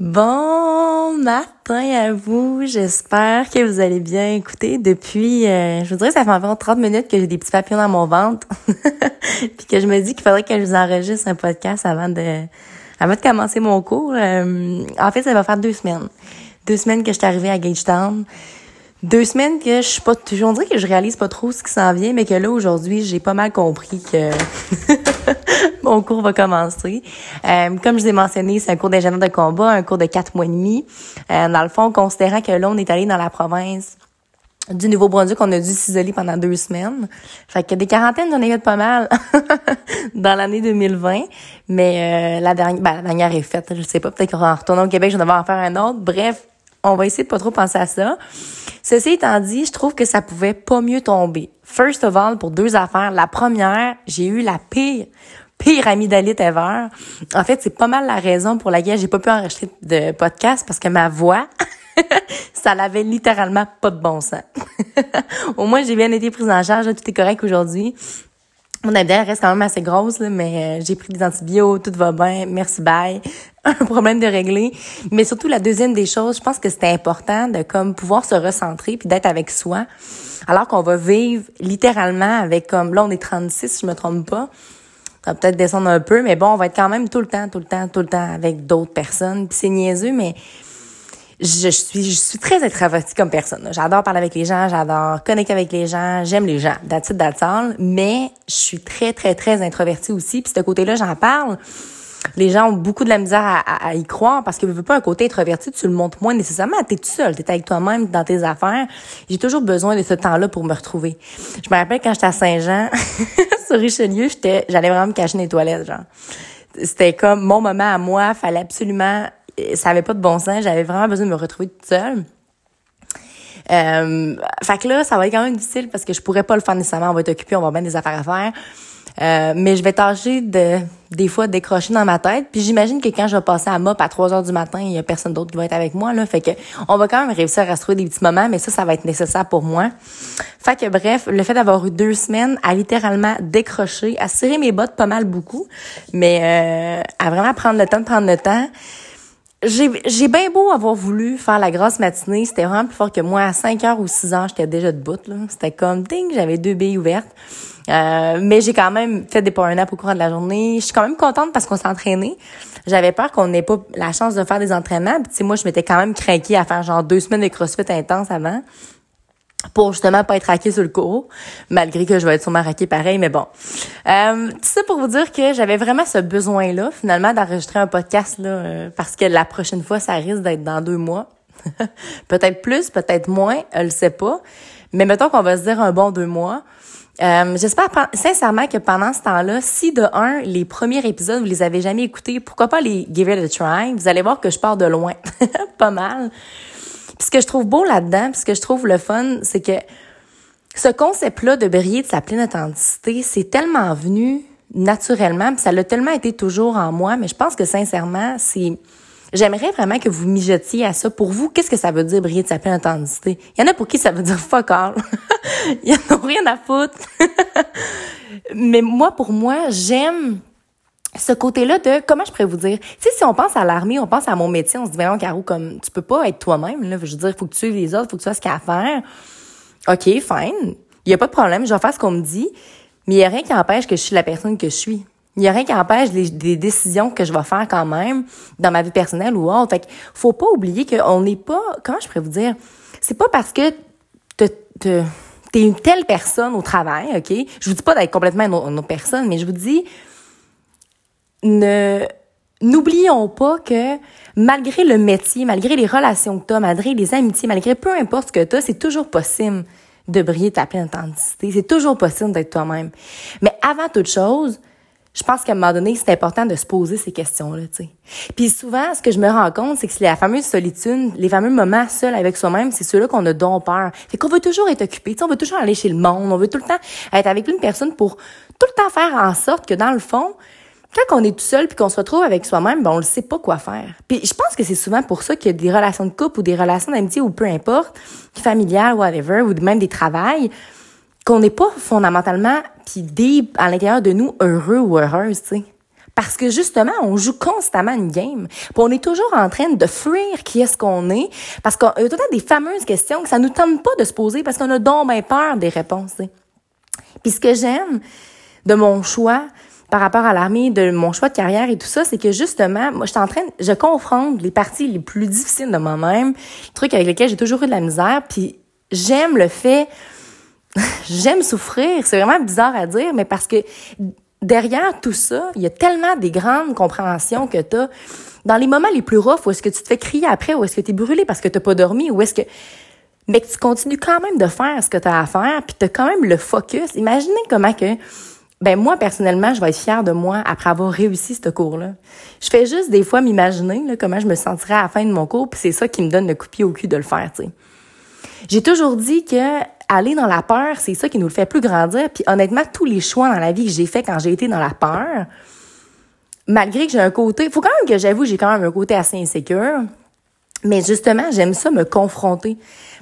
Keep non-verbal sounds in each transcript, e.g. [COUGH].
Bon matin à vous, j'espère que vous allez bien. Écoutez, depuis, euh, je vous dirais, ça fait environ 30 minutes que j'ai des petits papillons dans mon ventre, [LAUGHS] puis que je me dis qu'il faudrait que je vous enregistre un podcast avant de, avant de commencer mon cours. Euh, en fait, ça va faire deux semaines. Deux semaines que je suis arrivée à Gagetown. Deux semaines que je suis pas, on dirait que je réalise pas trop ce qui s'en vient, mais que là, aujourd'hui, j'ai pas mal compris que [LAUGHS] [LAUGHS] mon cours va commencer. Euh, comme je vous ai mentionné, c'est un cours d'ingénieur de combat, un cours de quatre mois et demi. Euh, dans le fond, considérant que là, on est allé dans la province du Nouveau-Brunswick, on a dû s'isoler pendant deux semaines. Fait que des quarantaines, j'en ai eu pas mal [LAUGHS] dans l'année 2020. Mais euh, la dernière, ben, la dernière est faite. Je sais pas, peut-être qu'en retournant au Québec, je vais en faire un autre. Bref, on va essayer de pas trop penser à ça. Ceci étant dit, je trouve que ça pouvait pas mieux tomber. First of all, pour deux affaires. La première, j'ai eu la pire, pire amygdalite ever. En fait, c'est pas mal la raison pour laquelle j'ai pas pu enregistrer de podcast parce que ma voix, [LAUGHS] ça l'avait littéralement pas de bon sens. [LAUGHS] Au moins, j'ai bien été prise en charge. Tout est correct aujourd'hui. Mon abdomen reste quand même assez grosse, mais euh, j'ai pris des antibiotiques, tout va bien, merci, bye. [LAUGHS] Un problème de régler. Mais surtout, la deuxième des choses, je pense que c'était important de comme pouvoir se recentrer puis d'être avec soi. Alors qu'on va vivre littéralement avec comme, là, on est 36, si je me trompe pas. Ça va peut-être descendre un peu, mais bon, on va être quand même tout le temps, tout le temps, tout le temps avec d'autres personnes. Puis c'est niaiseux, mais je suis, je suis très introvertie comme personne. J'adore parler avec les gens, j'adore connecter avec les gens, j'aime les gens, that's it. Mais je suis très, très, très introvertie aussi. Puis ce côté-là, j'en parle. Les gens ont beaucoup de la misère à, à, y croire parce que veux pas un côté introverti, tu le montres moins nécessairement. T'es tout seul, t'es avec toi-même dans tes affaires. J'ai toujours besoin de ce temps-là pour me retrouver. Je me rappelle quand j'étais à Saint-Jean, [LAUGHS] sur Richelieu, j'étais, j'allais vraiment me cacher dans les toilettes, genre. C'était comme mon moment à moi, fallait absolument ça avait pas de bon sens. J'avais vraiment besoin de me retrouver toute seule. Euh, fait que là, ça va être quand même difficile parce que je pourrais pas le faire nécessairement. On va être occupé, on va avoir des affaires à faire. Euh, mais je vais tâcher de des fois décrocher dans ma tête. Puis j'imagine que quand je vais passer à MOP à 3 heures du matin, il y a personne d'autre qui va être avec moi. Là. Fait que on va quand même réussir à se trouver des petits moments, mais ça, ça va être nécessaire pour moi. Fait que bref, le fait d'avoir eu deux semaines à littéralement décrocher, à serrer mes bottes pas mal beaucoup, mais euh, à vraiment prendre le temps de prendre le temps j'ai bien beau avoir voulu faire la grosse matinée, c'était vraiment plus fort que moi. À 5 heures ou 6 heures, j'étais déjà debout. C'était comme ding, j'avais deux billes ouvertes. Euh, mais j'ai quand même fait des power naps au cours de la journée. Je suis quand même contente parce qu'on s'est entraîné. J'avais peur qu'on n'ait pas la chance de faire des entraînements. Puis, moi, je m'étais quand même craquée à faire genre deux semaines de crossfit intense avant pour justement pas être raqué sur le cours, malgré que je vais être sûrement raqué pareil, mais bon. Euh, tout ça pour vous dire que j'avais vraiment ce besoin-là, finalement, d'enregistrer un podcast, là, euh, parce que la prochaine fois, ça risque d'être dans deux mois. [LAUGHS] peut-être plus, peut-être moins, je le sais pas. Mais mettons qu'on va se dire un bon deux mois. Euh, J'espère sincèrement que pendant ce temps-là, si de un, les premiers épisodes, vous les avez jamais écoutés, pourquoi pas les give it a try? Vous allez voir que je pars de loin. [LAUGHS] pas mal. Puis ce que je trouve beau là-dedans, puis ce que je trouve le fun, c'est que ce concept-là de briller de sa pleine authenticité, c'est tellement venu naturellement, puis ça l'a tellement été toujours en moi, mais je pense que sincèrement, c'est J'aimerais vraiment que vous mijotiez à ça. Pour vous, qu'est-ce que ça veut dire briller de sa pleine authenticité? Il y en a pour qui ça veut dire [LAUGHS] fuck all. [LAUGHS] Il y en a rien à foutre. [LAUGHS] Mais moi, pour moi, j'aime ce côté-là de comment je pourrais vous dire? Tu si on pense à l'armée on pense à mon métier on se dit vraiment Caro comme tu peux pas être toi-même là. Je veux dire faut que tu suives les autres faut que tu fasses ce qu'il y a à faire. Ok fine. Il y a pas de problème je vais faire ce qu'on me dit. Mais il y a rien qui empêche que je suis la personne que je suis. Il y a rien qui empêche les, des décisions que je vais faire quand même dans ma vie personnelle ou autre. Fait que faut pas oublier qu'on n'est pas comment je pourrais vous dire? C'est pas parce que te, te t'es une telle personne au travail ok? Je vous dis pas d'être complètement une autre personne mais je vous dis ne n'oublions pas que malgré le métier, malgré les relations que tu as, malgré les amitiés, malgré peu importe ce que tu as, c'est toujours possible de briller ta pleine authenticité. C'est toujours possible d'être toi-même. Mais avant toute chose, je pense qu'à un moment donné, c'est important de se poser ces questions-là, tu sais. Puis souvent, ce que je me rends compte, c'est que c'est la fameuse solitude, les fameux moments seuls avec soi-même, c'est ceux-là qu'on a dont peur. Fait qu'on veut toujours être occupé, tu on veut toujours aller chez le monde, on veut tout le temps être avec une personne pour tout le temps faire en sorte que dans le fond, quand on est tout seul puis qu'on se retrouve avec soi-même, ben on ne sait pas quoi faire. Puis je pense que c'est souvent pour ça qu'il y a des relations de couple ou des relations d'amitié ou peu importe, familiales, whatever, ou même des travails, qu'on n'est pas fondamentalement puis deep à l'intérieur de nous heureux ou heureuse, tu sais. Parce que justement, on joue constamment une game. Puis on est toujours en train de fuir qui est-ce qu'on est. Parce y a tout le des fameuses questions que ça nous tente pas de se poser parce qu'on a donc bien peur des réponses. Puis ce que j'aime de mon choix par rapport à l'armée, de mon choix de carrière et tout ça, c'est que justement, moi, je suis en train, je confronte les parties les plus difficiles de moi-même, trucs avec lesquels j'ai toujours eu de la misère, puis j'aime le fait, [LAUGHS] j'aime souffrir. C'est vraiment bizarre à dire, mais parce que derrière tout ça, il y a tellement des grandes compréhensions que tu as. Dans les moments les plus roughs, où est-ce que tu te fais crier après, où est-ce que tu es brûlé parce que tu pas dormi, ou est-ce que... Mais que tu continues quand même de faire ce que tu as à faire, puis tu as quand même le focus. Imaginez comment que... Ben moi, personnellement, je vais être fière de moi après avoir réussi ce cours-là. Je fais juste des fois m'imaginer comment je me sentirais à la fin de mon cours, puis c'est ça qui me donne le coup de pied au cul de le faire, tu sais. J'ai toujours dit que aller dans la peur, c'est ça qui nous le fait plus grandir. Puis honnêtement, tous les choix dans la vie que j'ai fait quand j'ai été dans la peur, malgré que j'ai un côté, faut quand même que j'avoue, j'ai quand même un côté assez insécure. Mais justement, j'aime ça me confronter.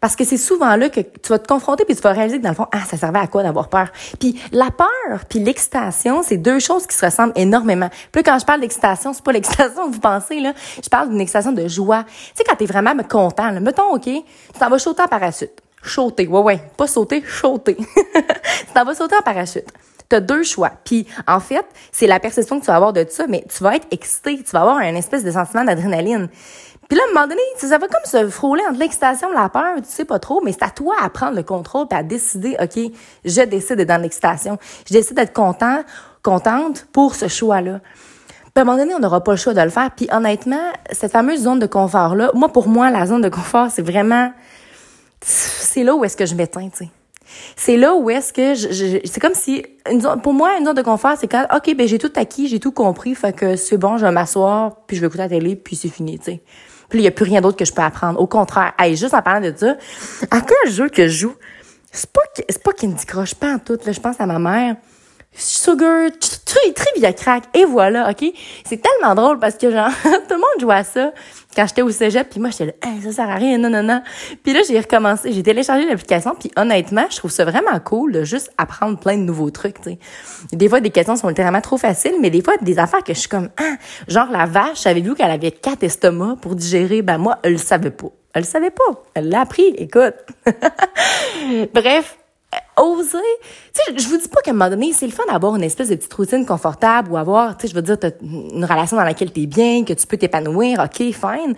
Parce que c'est souvent là que tu vas te confronter puis tu vas réaliser que dans le fond, ah, ça servait à quoi d'avoir peur? Puis la peur puis l'excitation, c'est deux choses qui se ressemblent énormément. Puis quand je parle d'excitation, c'est pas [LAUGHS] l'excitation que vous pensez, là. Je parle d'une excitation de joie. Tu sais, quand t'es vraiment content, là. Mettons, OK, tu t'en vas sauter en parachute. Sauter, ouais, ouais. Pas sauter, sauter. [LAUGHS] tu t'en vas sauter en parachute. Tu as deux choix. Puis, en fait, c'est la perception que tu vas avoir de ça, mais tu vas être excité, tu vas avoir un espèce de sentiment d'adrénaline. Puis là, à un moment donné, ça va comme se frôler entre l'excitation la peur, tu sais pas trop, mais c'est à toi à prendre le contrôle et à décider, OK, je décide d'être dans l'excitation. Je décide d'être content, contente pour ce choix-là. Puis à un moment donné, on n'aura pas le choix de le faire. Puis honnêtement, cette fameuse zone de confort-là, moi, pour moi, la zone de confort, c'est vraiment... C'est là où est-ce que je m'éteins, tu sais. C'est là où est-ce que je, c'est comme si une pour moi une zone de confort c'est quand ok ben j'ai tout acquis j'ai tout compris fait que c'est bon je vais m'asseoir puis je vais écouter la télé puis c'est fini tu sais puis il y a plus rien d'autre que je peux apprendre. Au contraire. Hey, juste en parlant de ça à quel jeu que je joue c'est pas c'est pas Crush pas en tout je pense à ma mère Sugar, Trivia Crack, et voilà, OK? C'est tellement drôle parce que, genre, [LAUGHS] tout le monde jouait à ça quand j'étais au cégep, puis moi, j'étais là, hey, ça sert à rien, non, non, non. Puis là, j'ai recommencé, j'ai téléchargé l'application, puis honnêtement, je trouve ça vraiment cool de juste apprendre plein de nouveaux trucs, tu sais. Des fois, des questions sont littéralement trop faciles, mais des fois, des affaires que je suis comme, ah, genre la vache, savez-vous qu'elle avait quatre estomacs pour digérer? Ben moi, elle le savait pas. Elle le savait pas. Elle l'a appris, écoute. [LAUGHS] Bref, oser. Tu sais, je vous dis pas qu'à un moment donné, c'est le fun d'avoir une espèce de petite routine confortable ou avoir, tu sais, je veux dire, une relation dans laquelle tu es bien, que tu peux t'épanouir, OK, fine.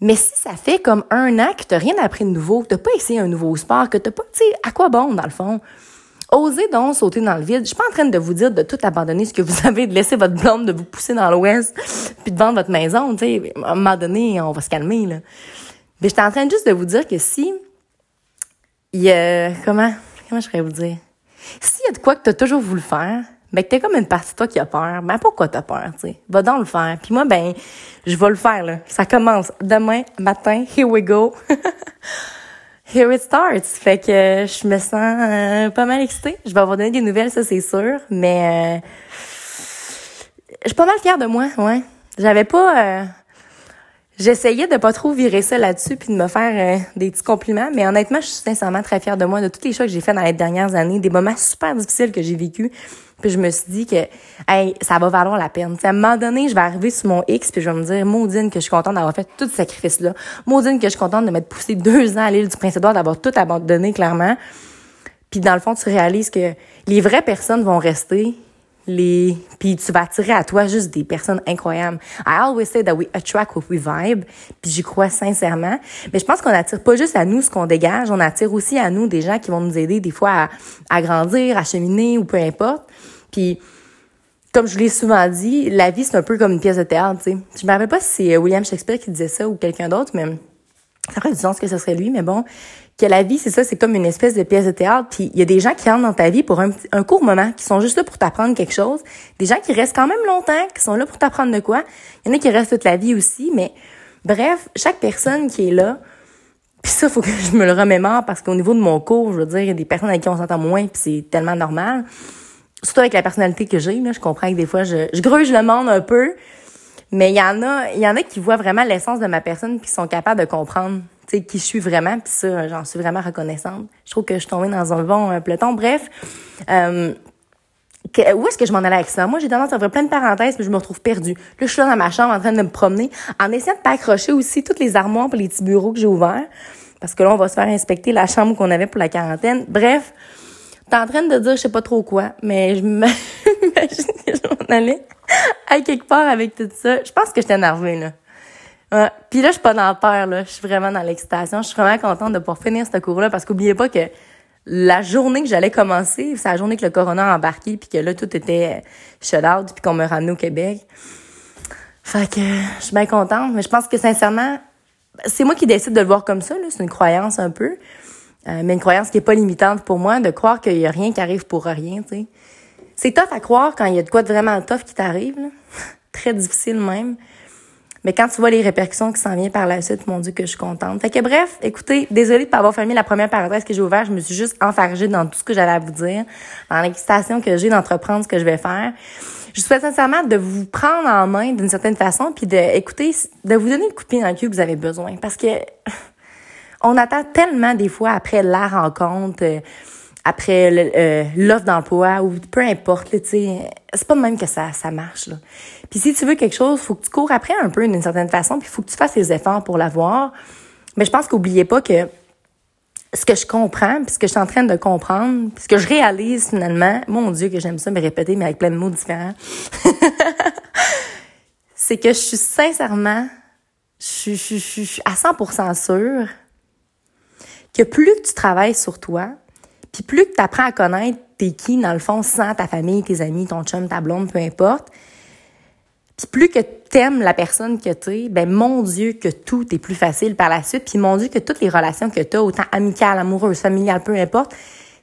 Mais si ça fait comme un an que t'as rien appris de nouveau, que t'as pas essayé un nouveau sport, que t'as pas, tu sais, à quoi bon, dans le fond? Osez donc sauter dans le vide. Je suis pas en train de vous dire de tout abandonner ce que vous [LAUGHS] avez, de laisser votre blonde, de vous pousser dans l'ouest, puis de vendre votre maison, tu sais. À un moment donné, on va se calmer, là. Mais j'étais en train juste de vous dire que si il y a, comment, comment je pourrais vous dire? S'il y a de quoi que tu as toujours voulu faire, ben que t'es comme une partie de toi qui a peur, ben pourquoi t'as peur, tu sais? Va donc le faire. Puis moi, ben, je vais le faire, là. Ça commence demain matin. Here we go. [LAUGHS] Here it starts. Fait que je me sens euh, pas mal excitée. Je vais vous donner des nouvelles, ça c'est sûr. Mais euh, je suis pas mal fière de moi, ouais. J'avais pas... Euh, J'essayais de pas trop virer ça là-dessus puis de me faire euh, des petits compliments, mais honnêtement, je suis sincèrement très fière de moi, de tous les choix que j'ai fait dans les dernières années, des moments super difficiles que j'ai vécu. Puis je me suis dit que hey, ça va valoir la peine. à un moment donné, je vais arriver sur mon X puis je vais me dire maudine que je suis contente d'avoir fait tout ce sacrifice-là. Maudine que je suis contente de m'être poussée deux ans à l'île du Prince-Édouard, d'avoir tout abandonné clairement. Puis dans le fond, tu réalises que les vraies personnes vont rester les puis tu vas attirer à toi juste des personnes incroyables. I always say that we attract what we vibe, puis j'y crois sincèrement. Mais je pense qu'on attire pas juste à nous ce qu'on dégage, on attire aussi à nous des gens qui vont nous aider des fois à, à grandir, à cheminer ou peu importe. Puis comme je l'ai souvent dit, la vie c'est un peu comme une pièce de théâtre, tu sais. Je me rappelle pas si c'est William Shakespeare qui disait ça ou quelqu'un d'autre, mais ça ferait du sens que ce serait lui, mais bon, que la vie, c'est ça, c'est comme une espèce de pièce de théâtre. Puis il y a des gens qui entrent dans ta vie pour un, un court moment, qui sont juste là pour t'apprendre quelque chose. Des gens qui restent quand même longtemps, qui sont là pour t'apprendre de quoi. Il y en a qui restent toute la vie aussi, mais bref, chaque personne qui est là, puis ça, faut que je me le remémore parce qu'au niveau de mon cours, je veux dire, il y a des personnes avec qui on s'entend moins, puis c'est tellement normal. Surtout avec la personnalité que j'ai, là, je comprends que des fois, je, je gruge le monde un peu, mais il y en a, il y en a qui voient vraiment l'essence de ma personne puis qui sont capables de comprendre sais, qui je suis vraiment, puis ça, j'en suis vraiment reconnaissante. Je trouve que je suis tombée dans un bon euh, peloton. Bref, euh, où est-ce que je m'en allais avec ça? Moi, j'ai tendance à faire plein de parenthèses, puis je me retrouve perdue. Là, je suis là dans ma chambre en train de me promener, en essayant de pas accrocher aussi toutes les armoires et les petits bureaux que j'ai ouverts. Parce que là, on va se faire inspecter la chambre qu'on avait pour la quarantaine. Bref, t'es en train de dire je sais pas trop quoi, mais je [LAUGHS] m'imagine que je allais à quelque part avec tout ça. Je pense que j'étais énervée, là. Puis là, je suis pas dans le peur, là. Je suis vraiment dans l'excitation. Je suis vraiment contente de pouvoir finir ce cours-là parce qu'oubliez pas que la journée que j'allais commencer, c'est la journée que le corona a embarqué puis que là, tout était shut out puis qu'on me ramenait au Québec. Fait que je suis bien contente, mais je pense que sincèrement, c'est moi qui décide de le voir comme ça, là. C'est une croyance un peu. Euh, mais une croyance qui est pas limitante pour moi, de croire qu'il y a rien qui arrive pour rien, tu sais. C'est tough à croire quand il y a de quoi de vraiment tough qui t'arrive, [LAUGHS] Très difficile même. Mais quand tu vois les répercussions qui s'en viennent par la suite, mon Dieu, que je suis contente. Fait que bref, écoutez, désolée de pas avoir fermé la première parenthèse que j'ai ouverte. Je me suis juste enfargée dans tout ce que j'avais à vous dire, dans l'excitation que j'ai d'entreprendre ce que je vais faire. Je souhaite sincèrement de vous prendre en main d'une certaine façon, puis de écouter, de vous donner le coup de pied dans le cul que vous avez besoin. Parce que [LAUGHS] on attend tellement des fois après la rencontre, euh, après euh, l'offre d'emploi ou peu importe, tu sais, c'est pas de même que ça, ça marche. Puis si tu veux quelque chose, faut que tu cours après un peu d'une certaine façon, puis faut que tu fasses les efforts pour l'avoir. Mais je pense qu'oubliez pas que ce que je comprends, puis ce que je suis en train de comprendre, puis ce que je réalise finalement, mon Dieu que j'aime ça me répéter, mais avec plein de mots différents, [LAUGHS] c'est que je suis sincèrement, je, suis à 100% sûre que plus tu travailles sur toi, puis plus que tu apprends à connaître t'es qui, dans le fond, sans ta famille, tes amis, ton chum, ta blonde, peu importe, puis plus que t'aimes la personne que t'es, ben mon Dieu que tout est plus facile par la suite. Puis mon Dieu que toutes les relations que t'as, autant amicales, amoureuses, familiales, peu importe,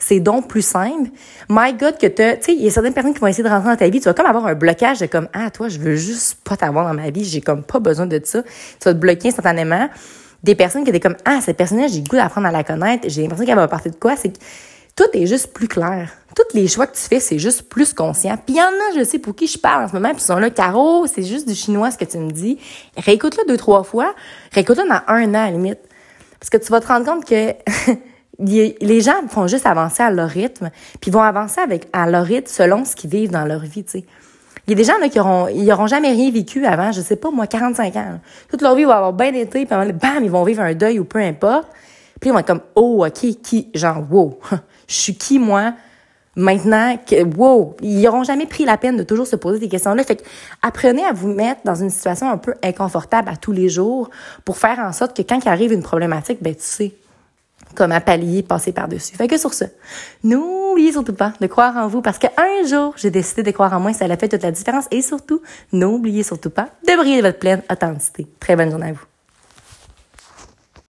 c'est donc plus simple. My God que t'as, tu sais, il y a certaines personnes qui vont essayer de rentrer dans ta vie, tu vas comme avoir un blocage de comme ah toi je veux juste pas t'avoir dans ma vie, j'ai comme pas besoin de ça. Tu vas te bloquer instantanément. Des personnes qui étaient comme ah cette personne-là j'ai le goût d'apprendre à la connaître, j'ai l'impression qu'elle va partir de quoi, c'est tout est juste plus clair. Tous les choix que tu fais, c'est juste plus conscient. Puis il y en a, je sais pour qui je parle en ce moment, puis ils sont là, Caro, c'est juste du chinois ce que tu me dis. Réécoute-le deux, trois fois. Réécoute-le dans un an à la limite. Parce que tu vas te rendre compte que [LAUGHS] les gens font juste avancer à leur rythme, puis vont avancer avec à leur rythme selon ce qu'ils vivent dans leur vie, tu sais. Il y a des gens là, qui auront, ils auront jamais rien vécu avant, je sais pas, moi, 45 ans. Toute leur vie va avoir bien été, puis bam, ils vont vivre un deuil ou peu importe. Puis ils vont être comme, oh, OK, qui, genre, wow, [LAUGHS] je suis qui, moi, maintenant, que, wow, ils n'auront jamais pris la peine de toujours se poser des questions-là. Fait que, apprenez à vous mettre dans une situation un peu inconfortable à tous les jours pour faire en sorte que quand il arrive une problématique, ben, tu sais comment pallier, passer par-dessus. Fait que sur ce, n'oubliez surtout pas de croire en vous parce qu'un jour, j'ai décidé de croire en moi, ça a fait toute la différence. Et surtout, n'oubliez surtout pas de briller de votre pleine authenticité. Très bonne journée à vous.